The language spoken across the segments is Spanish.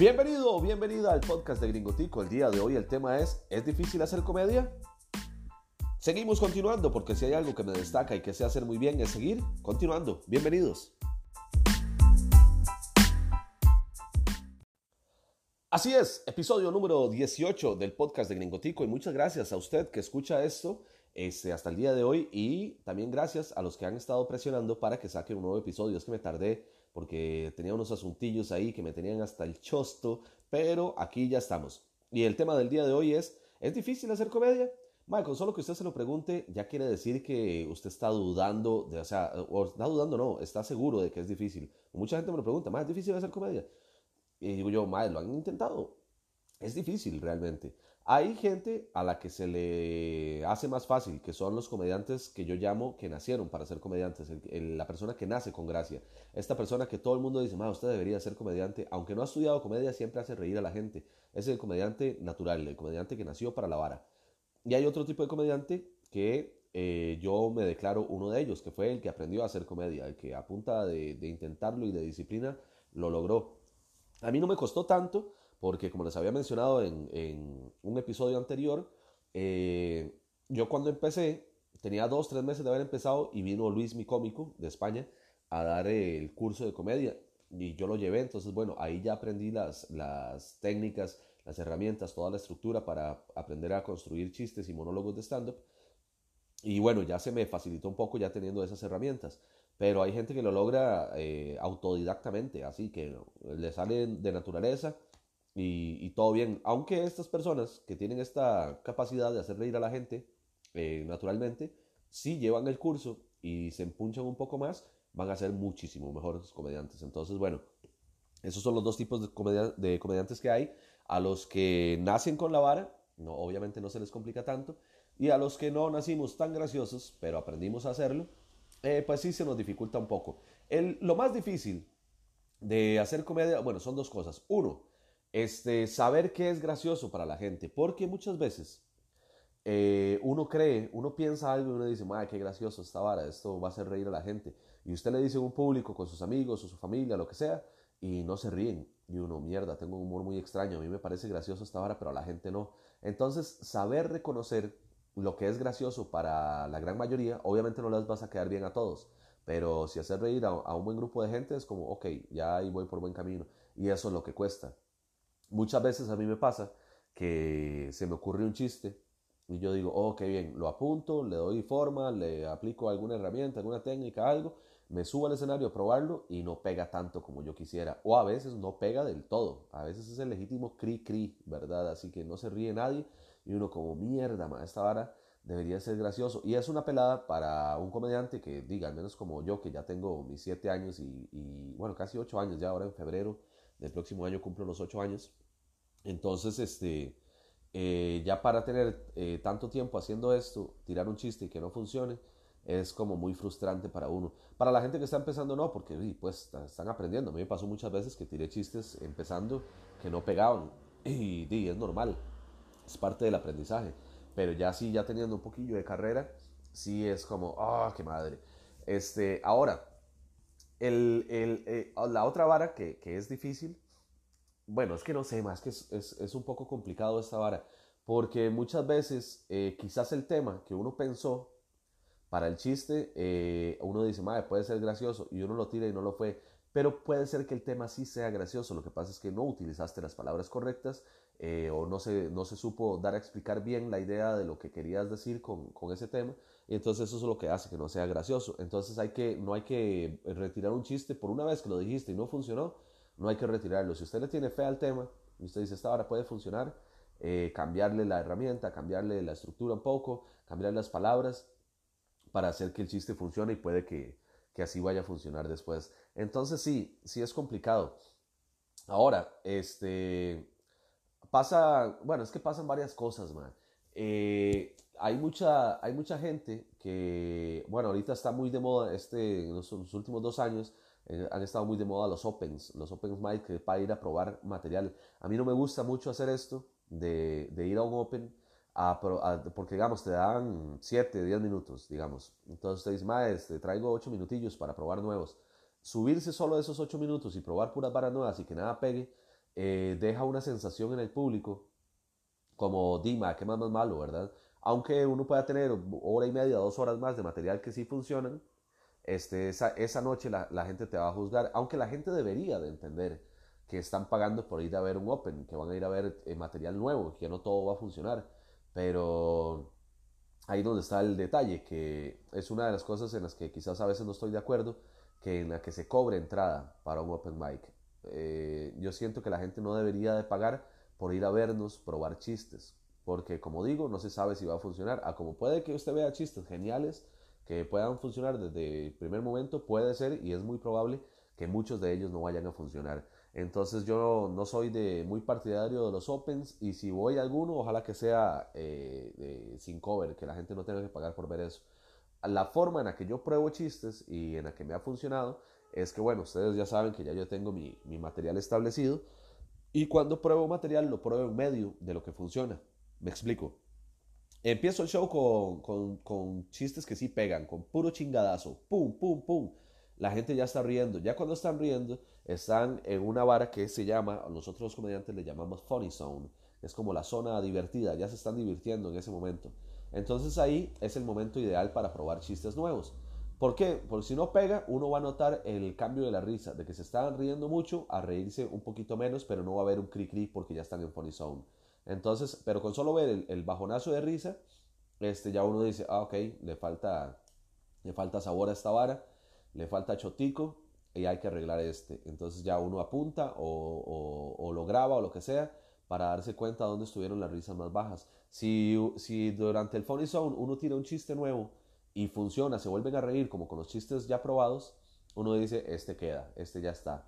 Bienvenido o bienvenida al podcast de Gringotico. El día de hoy el tema es, ¿es difícil hacer comedia? Seguimos continuando porque si hay algo que me destaca y que sé hacer muy bien es seguir continuando. Bienvenidos. Así es, episodio número 18 del podcast de Gringotico y muchas gracias a usted que escucha esto este, hasta el día de hoy y también gracias a los que han estado presionando para que saque un nuevo episodio. Es que me tardé porque tenía unos asuntillos ahí que me tenían hasta el chosto, pero aquí ya estamos. Y el tema del día de hoy es, ¿es difícil hacer comedia? Michael, solo que usted se lo pregunte ya quiere decir que usted está dudando, de, o o está dudando no, está seguro de que es difícil. Mucha gente me lo pregunta, ¿más es difícil hacer comedia? Y digo yo, madre, lo han intentado. Es difícil realmente. Hay gente a la que se le hace más fácil, que son los comediantes que yo llamo que nacieron para ser comediantes, la persona que nace con gracia. Esta persona que todo el mundo dice, usted debería ser comediante, aunque no ha estudiado comedia, siempre hace reír a la gente. Es el comediante natural, el comediante que nació para la vara. Y hay otro tipo de comediante que eh, yo me declaro uno de ellos, que fue el que aprendió a hacer comedia, el que a punta de intentarlo y de disciplina lo logró. A mí no me costó tanto porque como les había mencionado en, un episodio anterior, eh, yo cuando empecé, tenía dos, tres meses de haber empezado y vino Luis, mi cómico de España, a dar el curso de comedia y yo lo llevé, entonces bueno, ahí ya aprendí las, las técnicas, las herramientas, toda la estructura para aprender a construir chistes y monólogos de stand-up. Y bueno, ya se me facilitó un poco ya teniendo esas herramientas. Pero hay gente que lo logra eh, autodidactamente, así que le sale de naturaleza y, todo bien. Aunque estas personas que tienen esta capacidad de hacer reír a la gente eh, naturalmente, si llevan el curso y se empunchan un poco más, van a ser muchísimo mejores comediantes. Entonces, bueno, esos son los dos tipos de, de comediantes que hay. A los que nacen con la vara, no, obviamente no se les complica tanto. Y a los que no nacimos tan graciosos, pero aprendimos a hacerlo, eh, pues sí se nos dificulta un poco. El, lo más difícil de hacer comedia, bueno, son dos cosas. Uno, este, saber qué es gracioso para la gente, porque muchas veces eh, uno cree, uno piensa algo y uno dice, madre, qué gracioso esta vara, esto va a hacer reír a la gente. Y usted le dice a un público con sus amigos o su familia, lo que sea, y no se ríen. Y uno, mierda, tengo un humor muy extraño, a mí me parece gracioso esta vara, pero a la gente no. Entonces, saber reconocer lo que es gracioso para la gran mayoría, obviamente no les vas a quedar bien a todos, pero si hacer reír a, a un buen grupo de gente es como, ok, ya ahí voy por buen camino. Y eso es lo que cuesta. Muchas veces a mí me pasa que se me ocurre un chiste y yo digo, oh, qué bien, lo apunto, le doy forma, le aplico alguna herramienta, alguna técnica, algo, me subo al escenario a probarlo y no pega tanto como yo quisiera. O a veces no pega del todo. A veces es el legítimo cri cri, ¿verdad? Así que no se ríe nadie y uno como mierda, ma, esta vara debería ser gracioso. Y es una pelada para un comediante que diga, al menos como yo, que ya tengo mis siete años y, y bueno, casi ocho años ya, ahora en febrero del próximo año cumplo los ocho años. Entonces, este, eh, ya para tener eh, tanto tiempo haciendo esto, tirar un chiste y que no funcione, es como muy frustrante para uno. Para la gente que está empezando, no, porque pues están aprendiendo. A mí me pasó muchas veces que tiré chistes empezando que no pegaban. Y, es normal, es parte del aprendizaje. Pero ya sí, ya teniendo un poquillo de carrera, sí es como, ah, qué madre. Este, ahora, el, eh, la otra vara que, es difícil bueno, es que no sé, más que es, un poco complicado esta vara, porque muchas veces eh, quizás el tema que uno pensó para el chiste, eh, uno dice, madre, puede ser gracioso, y uno lo tira y no lo fue, pero puede ser que el tema sí sea gracioso, lo que pasa es que no utilizaste las palabras correctas eh, o no se, no se supo dar a explicar bien la idea de lo que querías decir con, ese tema, y entonces eso es lo que hace que no sea gracioso. Entonces hay que, no hay que retirar un chiste por una vez que lo dijiste y no funcionó, no hay que retirarlo. Si usted le tiene fe al tema y usted dice, esta hora puede funcionar, eh, cambiarle la herramienta, cambiarle la estructura un poco, cambiar las palabras para hacer que el chiste funcione y puede que, así vaya a funcionar después. Entonces sí, sí es complicado. Ahora, este, pasa, bueno, es que pasan varias cosas, man. Eh, hay, mucha, hay mucha gente que, bueno, ahorita está muy de moda, este, en los últimos dos años, eh, han estado muy de moda los Opens, los Opens Mic para ir a probar material. A mí no me gusta mucho hacer esto de, de ir a un Open a, porque digamos te dan 7, 10 minutos, digamos. Entonces te dice, maestro, te traigo 8 minutillos para probar nuevos. Subirse solo esos 8 minutos y probar puras varas nuevas y que nada pegue, eh, deja una sensación en el público como Dima, que más más malo, ¿verdad? Aunque uno pueda tener hora y media, dos horas más de material que sí funcionan, este, esa, noche la, gente te va a juzgar, aunque la gente debería de entender que están pagando por ir a ver un Open, que van a ir a ver eh, material nuevo, que no todo va a funcionar, pero ahí donde está el detalle, que es una de las cosas en las que quizás a veces no estoy de acuerdo, que en la que se cobre entrada para un Open Mic. Eh, yo siento que la gente no debería de pagar por ir a vernos probar chistes, porque como digo, no se sabe si va a funcionar. A como puede que usted vea chistes geniales que puedan funcionar desde el primer momento, puede ser y es muy probable que muchos de ellos no vayan a funcionar. Entonces yo no soy de muy partidario de los opens y si voy a alguno, ojalá que sea eh, sin cover, que la gente no tenga que pagar por ver eso. La forma en la que yo pruebo chistes y en la que me ha funcionado es que, bueno, ustedes ya saben que ya yo tengo mi, mi material establecido y cuando pruebo material lo pruebo en medio de lo que funciona. Me explico. Empiezo el show con, chistes que sí pegan, con puro chingadazo. Pum, pum, pum. La gente ya está riendo. Ya cuando están riendo, están en una vara que se llama, nosotros los comediantes le llamamos Funny Zone. Es como la zona divertida. Ya se están divirtiendo en ese momento. Entonces ahí es el momento ideal para probar chistes nuevos. ¿Por qué? Porque si no pega, uno va a notar el cambio de la risa, de que se están riendo mucho a reírse un poquito menos, pero no va a haber un cri cri porque ya están en funny zone. Entonces, pero con solo ver el, bajonazo de risa, este, ya uno dice, ah, ok, le falta, le falta sabor a esta vara, le falta chotico y hay que arreglar este. Entonces ya uno apunta o, o, lo graba o lo que sea para darse cuenta dónde estuvieron las risas más bajas. Si, si durante el funny zone uno tira un chiste nuevo, y funciona, se vuelven a reír como con los chistes ya probados, uno dice, este queda, este ya está.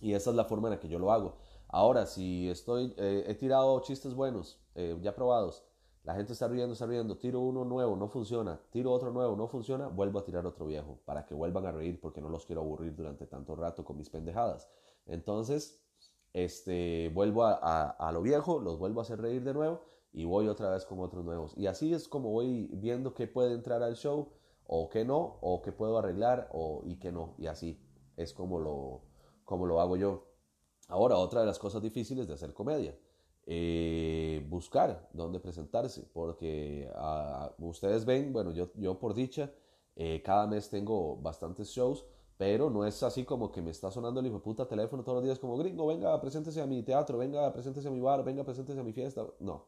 Y esa es la forma en la que yo lo hago. Ahora, si estoy, eh, he tirado chistes buenos, eh, ya probados, la gente está riendo, está riendo, tiro uno nuevo, no funciona, tiro otro nuevo, no funciona, vuelvo a tirar otro viejo para que vuelvan a reír porque no los quiero aburrir durante tanto rato con mis pendejadas. Entonces, este, vuelvo a, a lo viejo, los vuelvo a hacer reír de nuevo y voy otra vez con otros nuevos. Y así es como voy viendo qué puede entrar al show o qué no, o qué puedo arreglar o, y qué no. Y así es como lo, como lo hago yo. Ahora, otra de las cosas difíciles de hacer comedia. Eh, buscar dónde presentarse, porque ah, ustedes ven, bueno, yo, yo por dicha, eh, cada mes tengo bastantes shows, pero no es así como que me está sonando el hijo puta teléfono todos los días como gringo, venga, preséntese a mi teatro, venga, preséntese a mi bar, venga, preséntese a mi fiesta. No,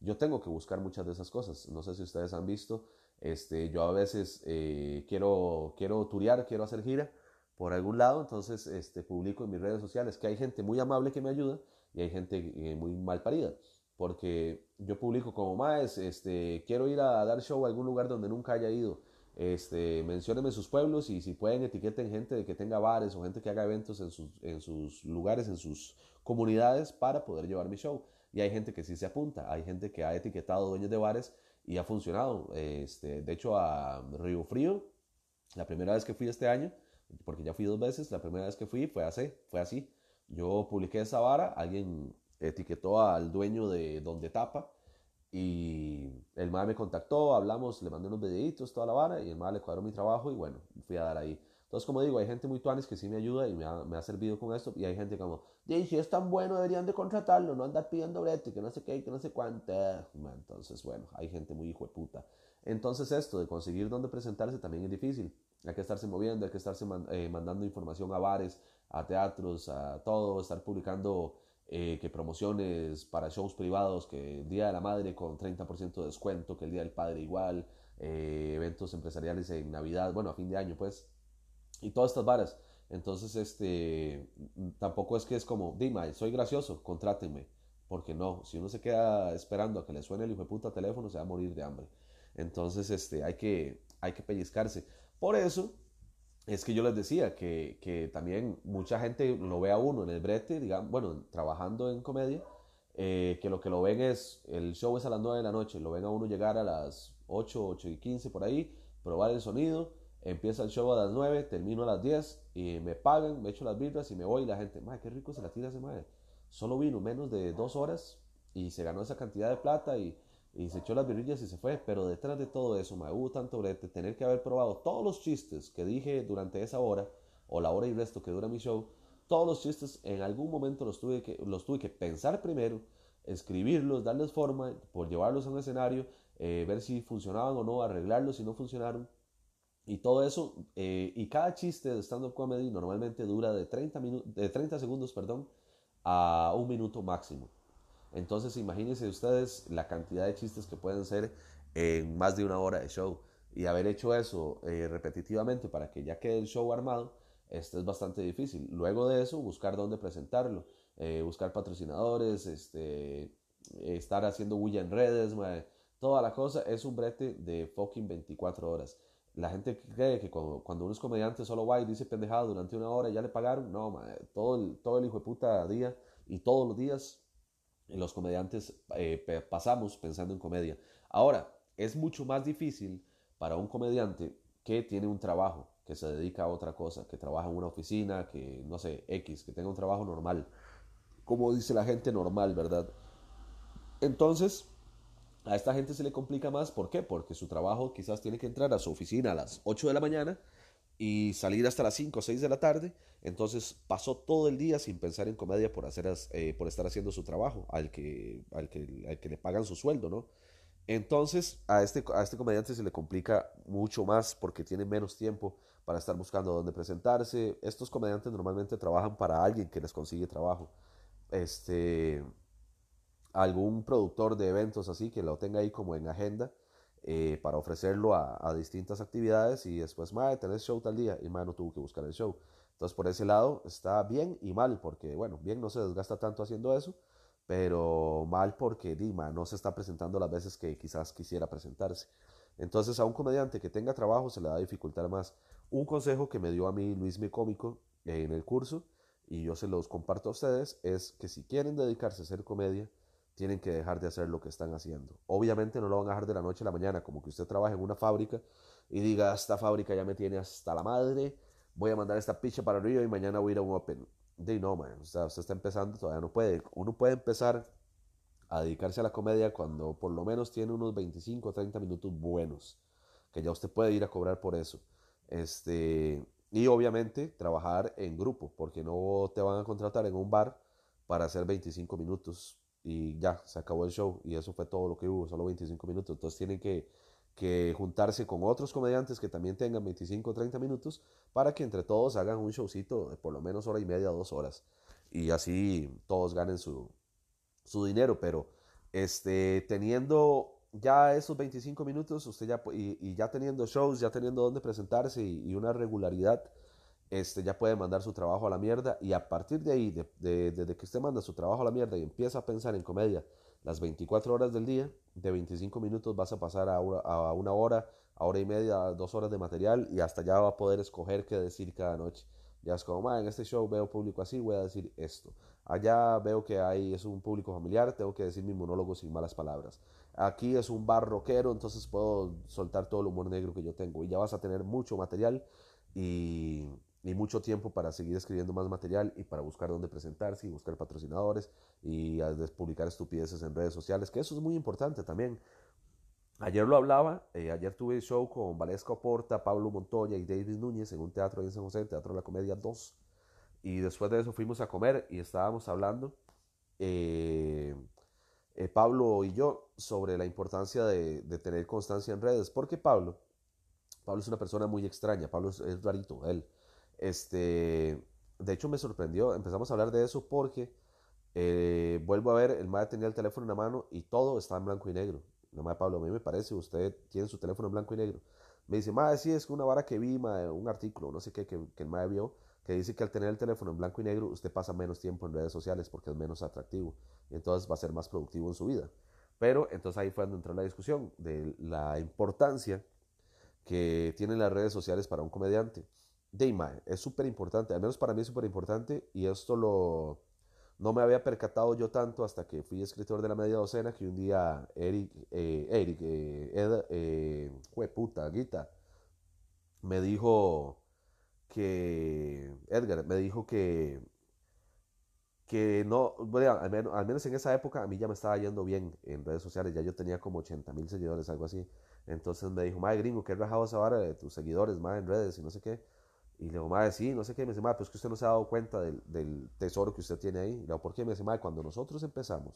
yo tengo que buscar muchas de esas cosas. No sé si ustedes han visto, este, yo a veces eh, quiero, quiero turear, quiero hacer gira por algún lado, entonces este, publico en mis redes sociales que hay gente muy amable que me ayuda y hay gente eh, muy mal parida. Porque yo publico como más, este, quiero ir a dar show a algún lugar donde nunca haya ido. Este, menciónenme sus pueblos y si pueden etiqueten gente de que tenga bares o gente que haga eventos en sus, en sus lugares, en sus comunidades para poder llevar mi show. Y hay gente que sí se apunta, hay gente que ha etiquetado dueños de bares y ha funcionado. Este, de hecho, a Río Frío, la primera vez que fui este año, porque ya fui dos veces, la primera vez que fui fue así, fue así. Yo publiqué esa vara, alguien etiquetó al dueño de Donde Tapa y el MAE me contactó, hablamos, le mandé unos videitos, toda la vara y el MAE le cuadró mi trabajo y bueno, fui a dar ahí. Entonces, como digo, hay gente muy tuanis que sí me ayuda y me ha, servido con esto. Y hay gente como, si es tan bueno, deberían de contratarlo, no andar pidiendo brete, que no sé qué, que no sé cuánto. Entonces, bueno, hay gente muy hijo de puta. Entonces, esto de conseguir dónde presentarse también es difícil. Hay que estarse moviendo, hay que estarse eh, mandando información a bares, a teatros, a todo, estar publicando eh, que promociones para shows privados, que el Día de la Madre con 30% de descuento, que el Día del Padre igual, eh, eventos empresariales en Navidad, bueno, a fin de año, pues y todas estas varas. Entonces, este, tampoco es que es como, dime, soy gracioso, contrátenme. Porque no, si uno se queda esperando a que le suene el hijo de puta teléfono, se va a morir de hambre. Entonces, este, hay que, hay que pellizcarse. Por eso es que yo les decía que, que también mucha gente lo ve a uno en el brete, digamos, bueno, trabajando en comedia, eh, que lo que lo ven es, el show es a las 9 de la noche, lo ven a uno llegar a las 8, 8 y 15 por ahí, probar el sonido, Empieza el show a las 9, termino a las 10 y me pagan, me echo las birras y me voy y la gente, madre, qué rico se la tira ese madre. Solo vino menos de dos horas y se ganó esa cantidad de plata y, y se echó las birrillas y se fue. Pero detrás de todo eso, madre, hubo tanto brete, tener que haber probado todos los chistes que dije durante esa hora o la hora y resto que dura mi show, Todos los chistes en algún momento los tuve que, los tuve que pensar primero, escribirlos, darles forma, por llevarlos a un escenario, eh, ver si funcionaban o no, arreglarlos si no funcionaron. Y todo eso, eh, y cada chiste de stand-up comedy normalmente dura de 30, de 30 segundos perdón, a un minuto máximo. Entonces imagínense ustedes la cantidad de chistes que pueden ser en más de una hora de show. Y haber hecho eso eh, repetitivamente para que ya quede el show armado, este es bastante difícil. Luego de eso, buscar dónde presentarlo, eh, buscar patrocinadores, este, estar haciendo bulla en redes, toda la cosa es un brete de fucking 24 horas. La gente cree que cuando, cuando uno es comediante solo va y dice pendejada durante una hora y ya le pagaron. No, todo, el, todo el hijo de puta día y todos los días los comediantes eh, pasamos pensando en comedia. Ahora, es mucho más difícil para un comediante que tiene un trabajo, que se dedica a otra cosa, que trabaja en una oficina, que no sé, X, que tenga un trabajo normal. Como dice la gente normal, ¿verdad? Entonces, a esta gente se le complica más. ¿Por qué? Porque su trabajo quizás tiene que entrar a su oficina a las 8 de la mañana y salir hasta las 5 o 6 de la tarde. Entonces pasó todo el día sin pensar en comedia por, hacer, eh, por estar haciendo su trabajo, al que, al, que, al que le pagan su sueldo, ¿no? Entonces a este, a este comediante se le complica mucho más porque tiene menos tiempo para estar buscando dónde presentarse. Estos comediantes normalmente trabajan para alguien que les consigue trabajo. Este, algún productor de eventos así que lo tenga ahí como en agenda eh, para ofrecerlo a, distintas actividades y después, madre, tenés show tal día y madre no tuvo que buscar el show. Entonces por ese lado está bien y mal porque, bueno, bien no se desgasta tanto haciendo eso pero mal porque Dima no se está presentando las veces que quizás quisiera presentarse. Entonces a un comediante que tenga trabajo se le da dificultar más. Un consejo que me dio a mí Luis Mi Cómico en el curso, y yo se los comparto a ustedes, es que si quieren dedicarse a hacer comedia, tienen que dejar de hacer lo que están haciendo. Obviamente no lo van a dejar de la noche a la mañana, como que usted trabaja en una fábrica y diga, esta fábrica ya me tiene hasta la madre, voy a mandar esta picha para arriba y mañana voy a ir a un open de no, man, o sea, usted está empezando, todavía no puede. Uno puede empezar a dedicarse a la comedia cuando por lo menos tiene unos 25 o 30 minutos buenos, que ya usted puede ir a cobrar por eso. Este, y obviamente trabajar en grupo, porque no te van a contratar en un bar para hacer 25 minutos y ya, se acabó el show y eso fue todo lo que hubo, solo 25 minutos. Entonces tienen que que juntarse con otros comediantes que también tengan 25 o 30 minutos para que entre todos hagan un showcito de por lo menos hora y media, dos horas. Y así todos ganen su, su dinero. Pero este, teniendo ya esos 25 minutos, usted ya, y, ya teniendo shows, ya teniendo donde presentarse y, una regularidad, este, ya puede mandar su trabajo a la mierda. Y a partir de ahí, desde que usted manda su trabajo a la mierda y empieza a pensar en comedia, las 24 horas del día, de 25 minutos vas a pasar a una, a una hora, a hora y media, dos horas de material y hasta ya va a poder escoger qué decir cada noche. Ya es como, en este show veo público así, voy a decir esto. Allá veo que hay, es un público familiar, tengo que decir mi monólogo sin malas palabras. Aquí es un bar rockero, entonces puedo soltar todo el humor negro que yo tengo. Y ya vas a tener mucho material y y mucho tiempo para seguir escribiendo más material y para buscar dónde presentarse y buscar patrocinadores y publicar estupideces en redes sociales, que eso es muy importante también. Ayer lo hablaba, eh, ayer tuve show con Valesca Oporta, Pablo Montoya y David Núñez en un teatro en San José, Teatro de la Comedia 2. Y después de eso fuimos a comer y estábamos hablando, eh, eh, Pablo y yo, sobre la importancia de, tener constancia en redes. Porque Pablo, Pablo es una persona muy extraña, Pablo es, es rarito, él. Este, de hecho me sorprendió, empezamos a hablar de eso porque eh, vuelvo a ver, el madre tenía el teléfono en la mano y todo está en blanco y negro. No, madre Pablo, a mí me parece, usted tiene su teléfono en blanco y negro. Me dice, madre, sí, es que una vara que vi, un artículo, no sé qué, que, el madre vio, que dice que al tener el teléfono en blanco y negro, usted pasa menos tiempo en redes sociales porque es menos atractivo. Y entonces va a ser más productivo en su vida. Pero entonces ahí fue donde entró la discusión de la importancia que tienen las redes sociales para un comediante. Deima, es súper importante, al menos para mí es súper importante y esto lo no me había percatado yo tanto hasta que fui escritor de la media docena que un día Eric, eh, Eric, eh, Ed, eh, puta, Guita, me dijo que, Edgar, me dijo que, que no, bueno, al, menos, al menos en esa época a mí ya me estaba yendo bien en redes sociales, ya yo tenía como 80 mil seguidores, algo así. Entonces me dijo, madre gringo, qué rajado esa vara de tus seguidores, madre en redes y no sé qué. Y le digo, madre, sí, no sé qué. Me dice, madre, pues que usted no se ha dado cuenta del, tesoro que usted tiene ahí. Y le digo, ¿por qué? Me dice, madre, cuando nosotros empezamos,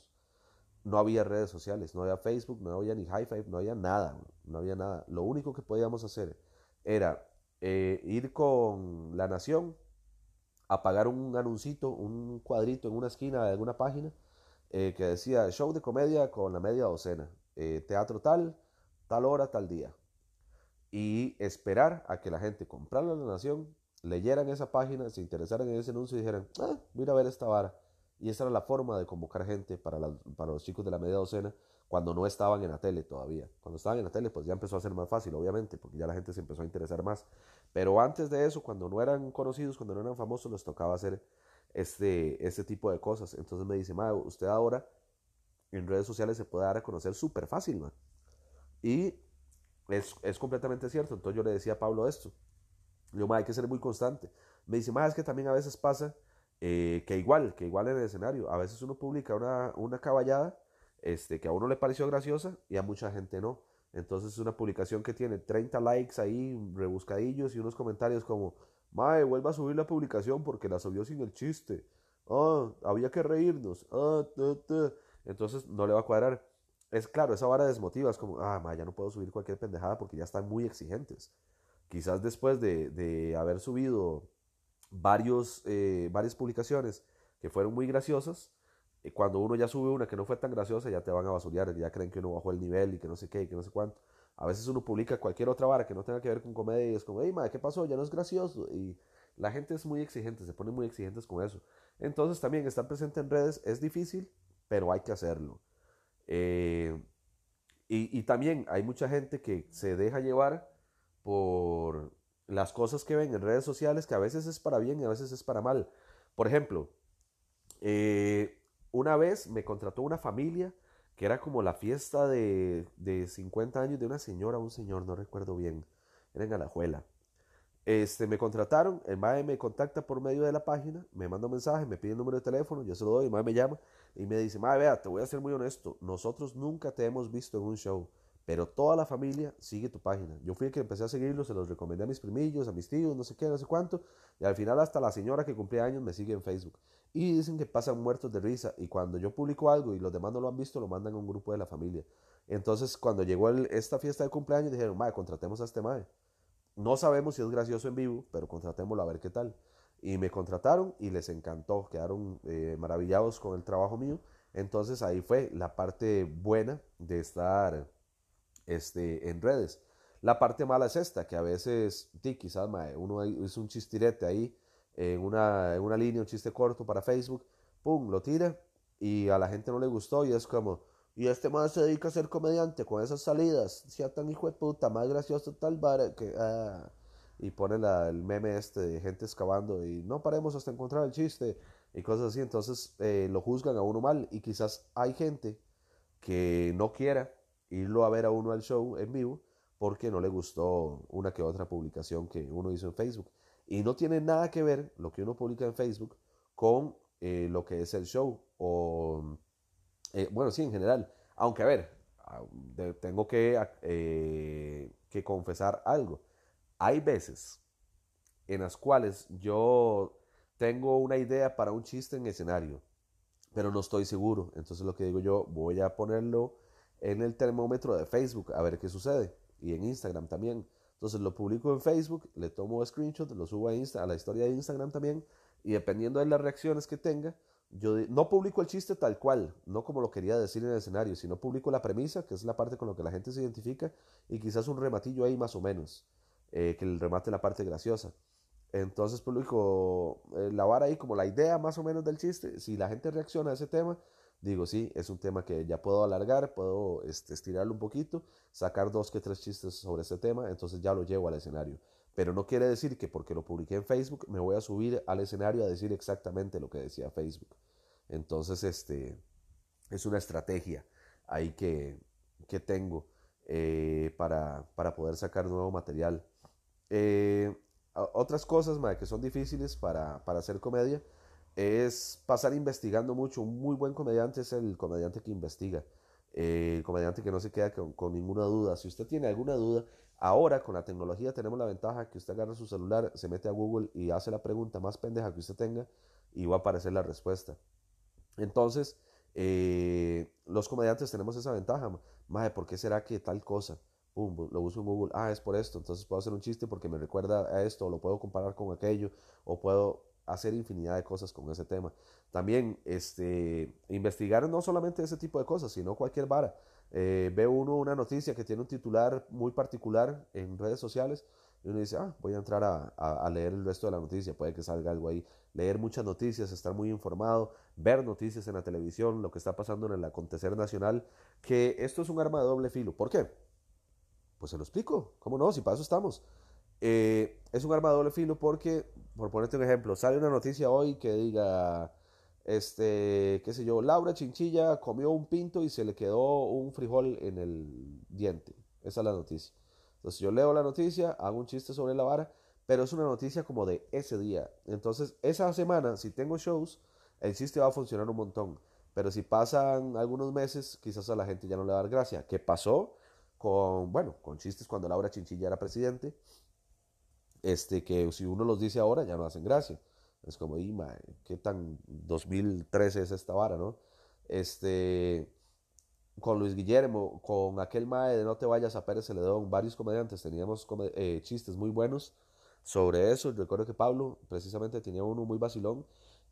no había redes sociales, no había Facebook, no había ni High Five, no había nada, no había nada. Lo único que podíamos hacer era eh, ir con La Nación a pagar un anuncito, un cuadrito en una esquina de alguna página eh, que decía show de comedia con la media docena, eh, teatro tal, tal hora, tal día. Y esperar a que la gente comprara La Nación, leyeran esa página, se interesaran en ese anuncio y dijeran, ah, voy a ver esta vara. Y esa era la forma de convocar gente para, para los chicos de la media docena cuando no estaban en la tele todavía. Cuando estaban en la tele, pues ya empezó a ser más fácil, obviamente, porque ya la gente se empezó a interesar más. Pero antes de eso, cuando no eran conocidos, cuando no eran famosos, les tocaba hacer este, este tipo de cosas. Entonces me dice, ma, usted ahora en redes sociales se puede dar a conocer súper fácil, ma. Y es, es, completamente cierto. Entonces yo le decía a Pablo esto. yo, ma, hay que ser muy constante. Me dice, ma, es que también a veces pasa eh, que igual, que igual en el escenario, a veces uno publica una, una caballada este, que a uno le pareció graciosa y a mucha gente no. Entonces es una publicación que tiene 30 likes ahí, rebuscadillos y unos comentarios como, Mae, vuelva a subir la publicación porque la subió sin el chiste. Ah, había que reírnos. Ah, Entonces no le va a cuadrar. Es claro, esa vara desmotiva. Es como, ah, ya no puedo subir cualquier pendejada porque ya están muy exigentes. Quizás después de, de haber subido varios, eh, varias publicaciones que fueron muy graciosas, y cuando uno ya sube una que no fue tan graciosa, ya te van a basurear, ya creen que uno bajó el nivel y que no sé qué, y que no sé cuánto. A veces uno publica cualquier otra vara que no tenga que ver con comedia y es como, hey, madre, ¿qué pasó? Ya no es gracioso. Y la gente es muy exigente, se ponen muy exigentes con eso. Entonces también estar presente en redes es difícil, pero hay que hacerlo. Eh, y, también hay mucha gente que se deja llevar por las cosas que ven en redes sociales que a veces es para bien y a veces es para mal. Por ejemplo, eh, una vez me contrató una familia que era como la fiesta de, de 50 años de una señora o un señor, no recuerdo bien, era en Alajuela. Este, me contrataron, el MAE me contacta por medio de la página, me manda un mensaje, me pide el número de teléfono, yo se lo doy, el MAE me llama y me dice, MAE, vea, te voy a ser muy honesto, nosotros nunca te hemos visto en un show, pero toda la familia sigue tu página. Yo fui el que empecé a seguirlo, se los recomendé a mis primillos, a mis tíos, no sé qué, no sé cuánto, y al final hasta la señora que cumplía años me sigue en Facebook. Y dicen que pasan muertos de risa. Y cuando yo publico algo y los demás no lo han visto, lo mandan a un grupo de la familia. Entonces, cuando llegó esta fiesta de cumpleaños, dijeron, madre, contratemos a este madre. No sabemos si es gracioso en vivo, pero contratémoslo a ver qué tal. Y me contrataron y les encantó, quedaron eh, maravillados con el trabajo mío. Entonces ahí fue la parte buena de estar este, en redes. La parte mala es esta, que a veces, sí, quizás uno hizo un chistirete ahí en una, en una línea, un chiste corto para Facebook, pum, lo tira y a la gente no le gustó y es como, y este más se dedica a ser comediante con esas salidas, sea tan hijo de puta, más gracioso tal vara que... Ah, y pone la, el meme este de gente excavando y no paremos hasta encontrar el chiste y cosas así, entonces eh, lo juzgan a uno mal y quizás hay gente que no quiera irlo a ver a uno al show en vivo porque no le gustó una que otra publicación que uno hizo en Facebook. Y no tiene nada que ver lo que uno publica en Facebook con eh, lo que es el show. O, eh, bueno, sí, en general. Aunque, a ver, ah, tengo que, eh, que confesar algo. Hay veces en las cuales yo tengo una idea para un chiste en escenario, pero no estoy seguro. Entonces lo que digo yo, voy a ponerlo en el termómetro de Facebook a ver qué sucede. Y en Instagram también. Entonces lo publico en Facebook, le tomo screenshot, lo subo a, Insta, a la historia de Instagram también y dependiendo de las reacciones que tenga, yo no publico el chiste tal cual, no como lo quería decir en el escenario, sino publico la premisa, que es la parte con la que la gente se identifica, y quizás un rematillo ahí más o menos, eh, que el remate la parte graciosa. Entonces publico eh, la vara ahí como la idea más o menos del chiste. Si la gente reacciona a ese tema, digo, sí, es un tema que ya puedo alargar, puedo este, estirarlo un poquito, sacar dos que tres chistes sobre ese tema, entonces ya lo llevo al escenario. Pero no quiere decir que porque lo publiqué en Facebook me voy a subir al escenario a decir exactamente lo que decía Facebook. Entonces, este, es una estrategia ahí que, que tengo eh, para, para, poder sacar nuevo material. Eh, otras cosas que son difíciles para, para hacer comedia es pasar investigando mucho. Un muy buen comediante es el comediante que investiga. Eh, el comediante que no se queda con, ninguna duda. Si usted tiene alguna duda, Ahora con la tecnología tenemos la ventaja que usted agarra su celular, se mete a Google y hace la pregunta más pendeja que usted tenga y va a aparecer la respuesta. Entonces, eh, los comediantes tenemos esa ventaja. Maje, ¿por qué será que tal cosa? Lo uso en Google. Ah, es por esto. Entonces puedo hacer un chiste porque me recuerda a esto, o lo puedo comparar con aquello, o puedo hacer infinidad de cosas con ese tema. También este, investigar no solamente ese tipo de cosas, sino cualquier vara. Eh, ve uno una noticia que tiene un titular muy particular en redes sociales y uno dice, ah, voy a entrar a, leer el resto de la noticia, puede que salga algo ahí. Leer muchas noticias, estar muy informado, ver noticias en la televisión, lo que está pasando en el acontecer nacional, que esto es un arma de doble filo. ¿Por qué? Pues se lo explico, ¿cómo no? Si para eso estamos. Eh, es un arma de doble filo porque, por ponerte un ejemplo, sale una noticia hoy que diga, este, qué sé yo, Laura Chinchilla comió un pinto y se le quedó un frijol en el diente. Esa es la noticia. Entonces yo leo la noticia, hago un chiste sobre la vara, pero es una noticia como de ese día. Entonces esa semana, si tengo shows, el chiste va a funcionar un montón. Pero si pasan algunos meses, quizás a la gente ya no le va a dar gracia. ¿Qué pasó con, bueno, con chistes cuando Laura Chinchilla era presidente? Este, que si uno los dice ahora ya no hacen gracia. Es como, y, ¿qué tan 2013 es esta vara, no? Este, con Luis Guillermo, con aquel mae de No te vayas a Pérez Celedón, varios comediantes teníamos eh, chistes muy buenos sobre eso. Recuerdo que Pablo precisamente tenía uno muy vacilón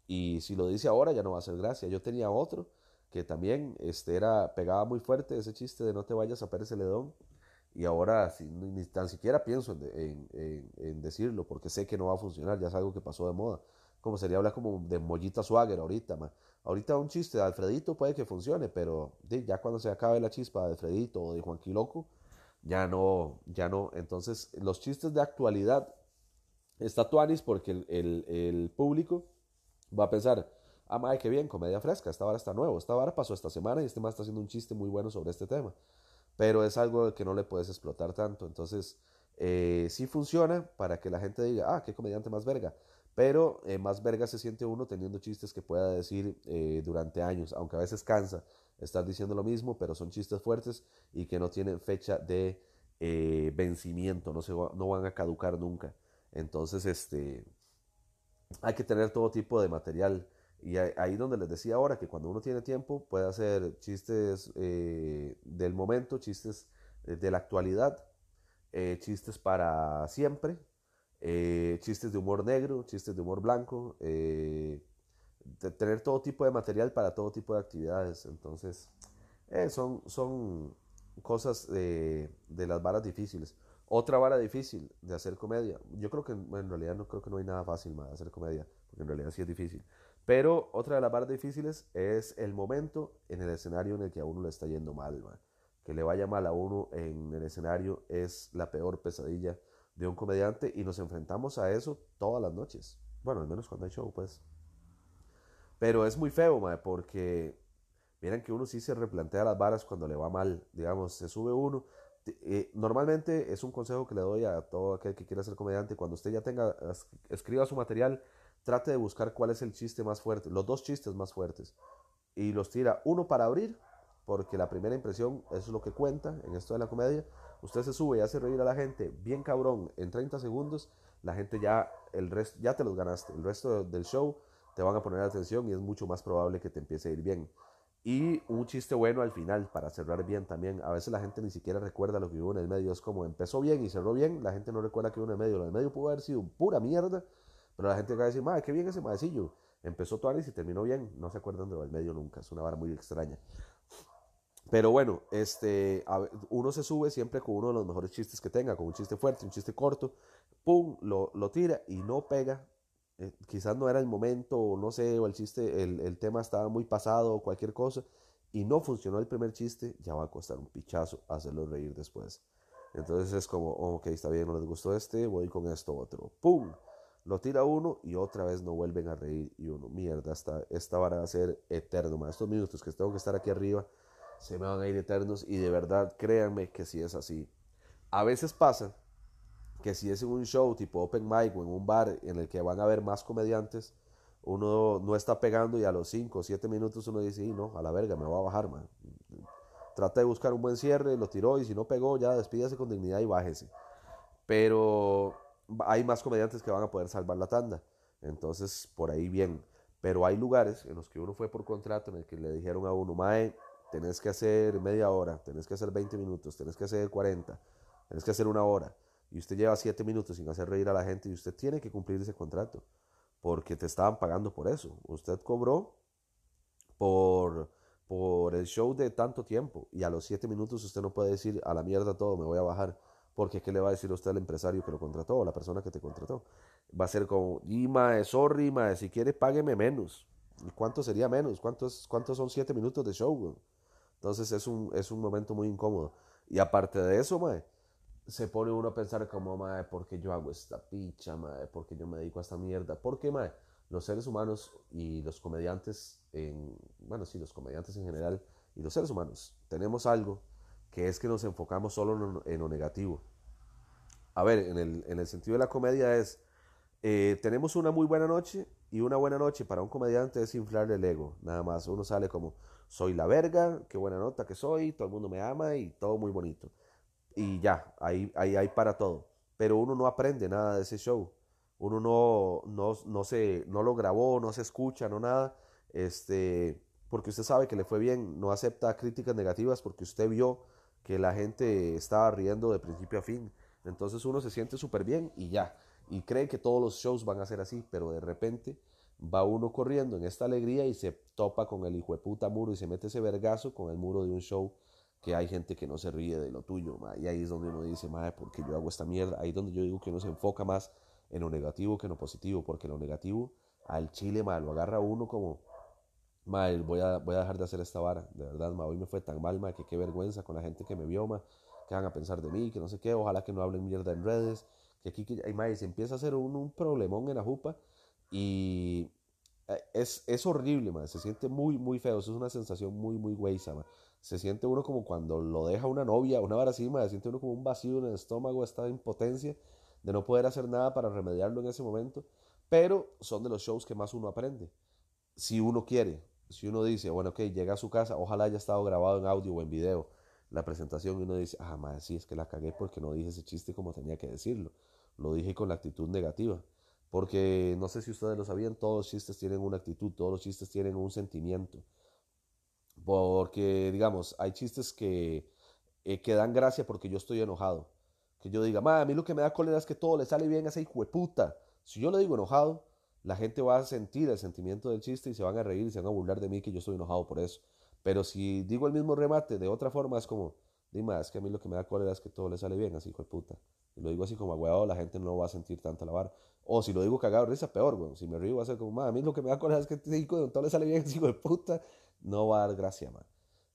y si lo dice ahora ya no va a hacer gracia. Yo tenía otro que también este, era, pegaba muy fuerte ese chiste de No te vayas a Pérez Celedón y ahora ni, tan siquiera pienso en, en, decirlo porque sé que no va a funcionar, ya es algo que pasó de moda. Como sería hablar como de Mollita Swagger ahorita, ma. Ahorita un chiste de Alfredito puede que funcione, pero ya cuando se acabe la chispa de Alfredito o de Juanqui Loco, ya no, ya no. Entonces, los chistes de actualidad está tuanis porque el, el, público va a pensar, ah, madre, qué bien, comedia fresca, esta vara está nuevo, esta vara pasó esta semana y este más está haciendo un chiste muy bueno sobre este tema. Pero es algo que no le puedes explotar tanto. Entonces, eh, sí funciona para que la gente diga, ah, qué comediante más verga. Pero eh, más verga se siente uno teniendo chistes que pueda decir eh, durante años, aunque a veces cansa estar diciendo lo mismo, pero son chistes fuertes y que no tienen fecha de eh, vencimiento, no, se no van a caducar nunca. Entonces, este, hay que tener todo tipo de material. Y ahí donde les decía ahora que cuando uno tiene tiempo puede hacer chistes del momento, chistes de la actualidad, chistes para siempre, eh, chistes de humor negro, chistes de humor blanco, eh, tener todo tipo de material para todo tipo de actividades. Entonces, eh, son, son cosas de, de, las varas difíciles. Otra vara difícil de hacer comedia. Yo creo que en realidad no creo que no hay nada fácil más de hacer comedia, porque en realidad sí es difícil. Pero otra de las varas difíciles es el momento en el escenario en el que a uno le está yendo mal. Que le vaya mal a uno en el escenario es la peor pesadilla de un comediante y nos enfrentamos a eso todas las noches. Bueno, al menos cuando hay show, pues. Pero es muy feo, mae, porque miren que uno sí se replantea las varas cuando le va mal. Digamos, se sube uno. Eh, normalmente es un consejo que le doy a todo aquel que quiera ser comediante. Cuando usted ya tenga, escriba su material, trate de buscar cuál es el chiste más fuerte, los dos chistes más fuertes. Y los tira uno para abrir, porque la primera impresión es lo que cuenta en esto de la comedia usted se sube y hace reír a la gente bien cabrón en 30 segundos, la gente ya, el resto, ya te los ganaste. El resto del show te van a poner atención y es mucho más probable que te empiece a ir bien. Y un chiste bueno al final, para cerrar bien también. A veces la gente ni siquiera recuerda lo que hubo en el medio. Es como empezó bien y cerró bien, la gente no recuerda que hubo en el medio. Lo del medio pudo haber sido pura mierda, pero la gente va a decir, madre, qué bien ese maecillo. Empezó Tuanis y terminó bien. No se acuerdan de lo del medio nunca. Es una vara muy extraña. Pero bueno, este, uno se sube siempre con uno de los mejores chistes que tenga, con un chiste fuerte, un chiste corto, pum, lo, tira y no pega. Eh, quizás no era el momento, o no sé, o el chiste, el, tema estaba muy pasado o cualquier cosa, y no funcionó el primer chiste, ya va a costar un pichazo hacerlo reír después. Entonces es como, ok, está bien, no les gustó este, voy con esto otro. ¡Pum! Lo tira uno y otra vez no vuelven a reír. Y uno, mierda, esta, esta va a ser eterno. Más estos minutos que tengo que estar aquí arriba se me van a ir eternos y de verdad créanme que si es así. A veces pasa que si es en un show tipo open mic o en un bar en el que van a haber más comediantes, uno no está pegando y a los 5 o 7 minutos uno dice, no, a la verga, me voy a bajar, man. trate de buscar un buen cierre, lo tiró y si no pegó, ya despídase con dignidad y bájese. Pero hay más comediantes que van a poder salvar la tanda. Entonces, por ahí bien. Pero hay lugares en los que uno fue por contrato, en el que le dijeron a uno, Mae, tenés que hacer media hora, tenés que hacer 20 minutos, tenés que hacer 40, tenés que hacer una hora. Y usted lleva 7 minutos sin hacer reír a la gente y usted tiene que cumplir ese contrato. Porque te estaban pagando por eso. Usted cobró por, por el show de tanto tiempo. Y a los 7 minutos usted no puede decir a la mierda todo, me voy a bajar. Porque ¿qué le va a decir usted al empresario que lo contrató o la persona que te contrató? Va a ser como, y mae, sorry, mae, si quiere págueme menos. ¿Y cuánto sería menos? ¿Cuántos, cuántos son siete minutos de show, Entonces es un, es un momento muy incómodo. Y aparte de eso, mae, se pone uno a pensar como, mae, ¿por qué yo hago esta picha, mae? ¿Por qué yo me dedico a esta mierda? Porque, mae, los seres humanos y los comediantes, en, bueno, sí, los comediantes en general y los seres humanos, tenemos algo que es que nos enfocamos solo en lo, negativo. A ver, en el, en el, sentido de la comedia es, eh, tenemos una muy buena noche y una buena noche para un comediante es inflarle el ego, nada más. Uno sale como, soy la verga, qué buena nota que soy, todo el mundo me ama y todo muy bonito. Y ya, ahí, ahí hay para todo. Pero uno no aprende nada de ese show. Uno no, no, no, se, no lo grabó, no se escucha, no nada. Este, porque usted sabe que le fue bien, no acepta críticas negativas porque usted vio que la gente estaba riendo de principio a fin. Entonces uno se siente súper bien y ya. Y cree que todos los shows van a ser así, pero de repente va uno corriendo en esta alegría y se topa con el hijo de puta muro y se mete ese vergazo con el muro de un show que hay gente que no se ríe de lo tuyo. Y ahí es donde uno dice, madre, ¿por qué yo hago esta mierda? Ahí es donde yo digo que uno se enfoca más en lo negativo que en lo positivo, porque lo negativo al chile, mal lo agarra uno como Mae, voy a, voy a dejar de hacer esta vara, de verdad, ma, hoy me fue tan mal, ma, que qué vergüenza con la gente que me vio, ma, que van a pensar de mí, que no sé qué, ojalá que no hablen mierda en redes, que aquí, que, ay, se empieza a hacer un, un problemón en la jupa y eh, es, es horrible, ma, se siente muy, muy feo, eso es una sensación muy, muy güeyza, ma. se siente uno como cuando lo deja una novia, una vara se siente uno como un vacío en el estómago, esta impotencia de no poder hacer nada para remediarlo en ese momento, pero son de los shows que más uno aprende, si uno quiere, si uno dice, bueno, ok, llega a su casa, ojalá haya estado grabado en audio o en video la presentación y uno dice, ah, madre, sí, es que la cagué porque no dije ese chiste como tenía que decirlo. Lo dije con la actitud negativa. Porque no sé si ustedes lo sabían, todos los chistes tienen una actitud, todos los chistes tienen un sentimiento. Porque, digamos, hay chistes que, eh, que dan gracia porque yo estoy enojado. Que yo diga, a mí lo que me da cólera es que todo le sale bien a ese hijo de puta. Si yo le digo enojado, la gente va a sentir el sentimiento del chiste y se van a reír y se van a burlar de mí que yo estoy enojado por eso. Pero si digo el mismo remate de otra forma, es como, dime, es que a mí lo que me da cólera es que todo le sale bien, así hijo de puta. Lo digo así como agüeado, la gente no va a sentir tanto la vara. O si lo digo cagado risa, peor, güey. Si me río va a ser como, a mí lo que me da cólera es que te digo, todo le sale bien, hijo de puta. No va a dar gracia, man.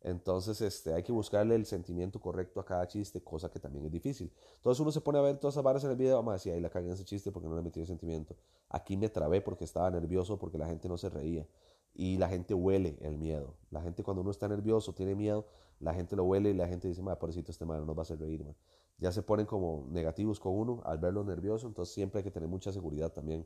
Entonces, este, hay que buscarle el sentimiento correcto a cada chiste, cosa que también es difícil. Entonces uno se pone a ver todas esas varas en el video, vamos a decir, ahí la cagué en ese chiste porque no le metí el sentimiento. Aquí me trabé porque estaba nervioso, porque la gente no se reía. Y la gente huele el miedo. La gente cuando uno está nervioso, tiene miedo, la gente lo huele y la gente dice, madre, pobrecito este man, no va a hacer reír, man. Ya se ponen como negativos con uno al verlo nervioso, entonces siempre hay que tener mucha seguridad también.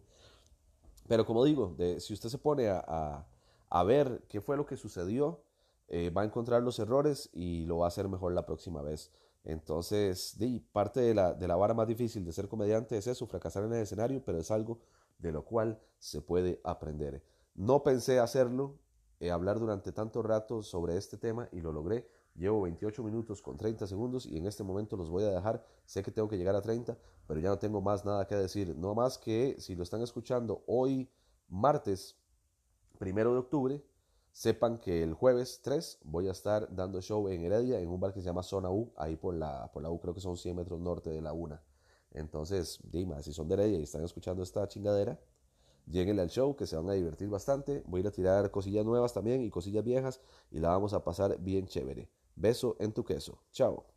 Pero como digo, si usted se pone a, a, ver qué fue lo que sucedió, eh, va a encontrar los errores y lo va a hacer mejor la próxima vez. Entonces, parte de la, de la vara más difícil de ser comediante es eso, fracasar en el escenario, pero es algo de lo cual se puede aprender. No pensé hacerlo, eh, hablar durante tanto rato sobre este tema y lo logré. Llevo 28 minutos con 30 segundos y en este momento los voy a dejar. Sé que tengo que llegar a 30, pero ya no tengo más nada que decir. No más que si lo están escuchando hoy, martes, primero de octubre, Sepan que el jueves 3 voy a estar dando show en Heredia, en un bar que se llama Zona U, ahí por la, por la U, creo que son 100 metros norte de la UNA. Entonces, dime, si son de Heredia y están escuchando esta chingadera, lléguenle al show que se van a divertir bastante. Voy a ir a tirar cosillas nuevas también y cosillas viejas y la vamos a pasar bien chévere. Beso en tu queso. Chao.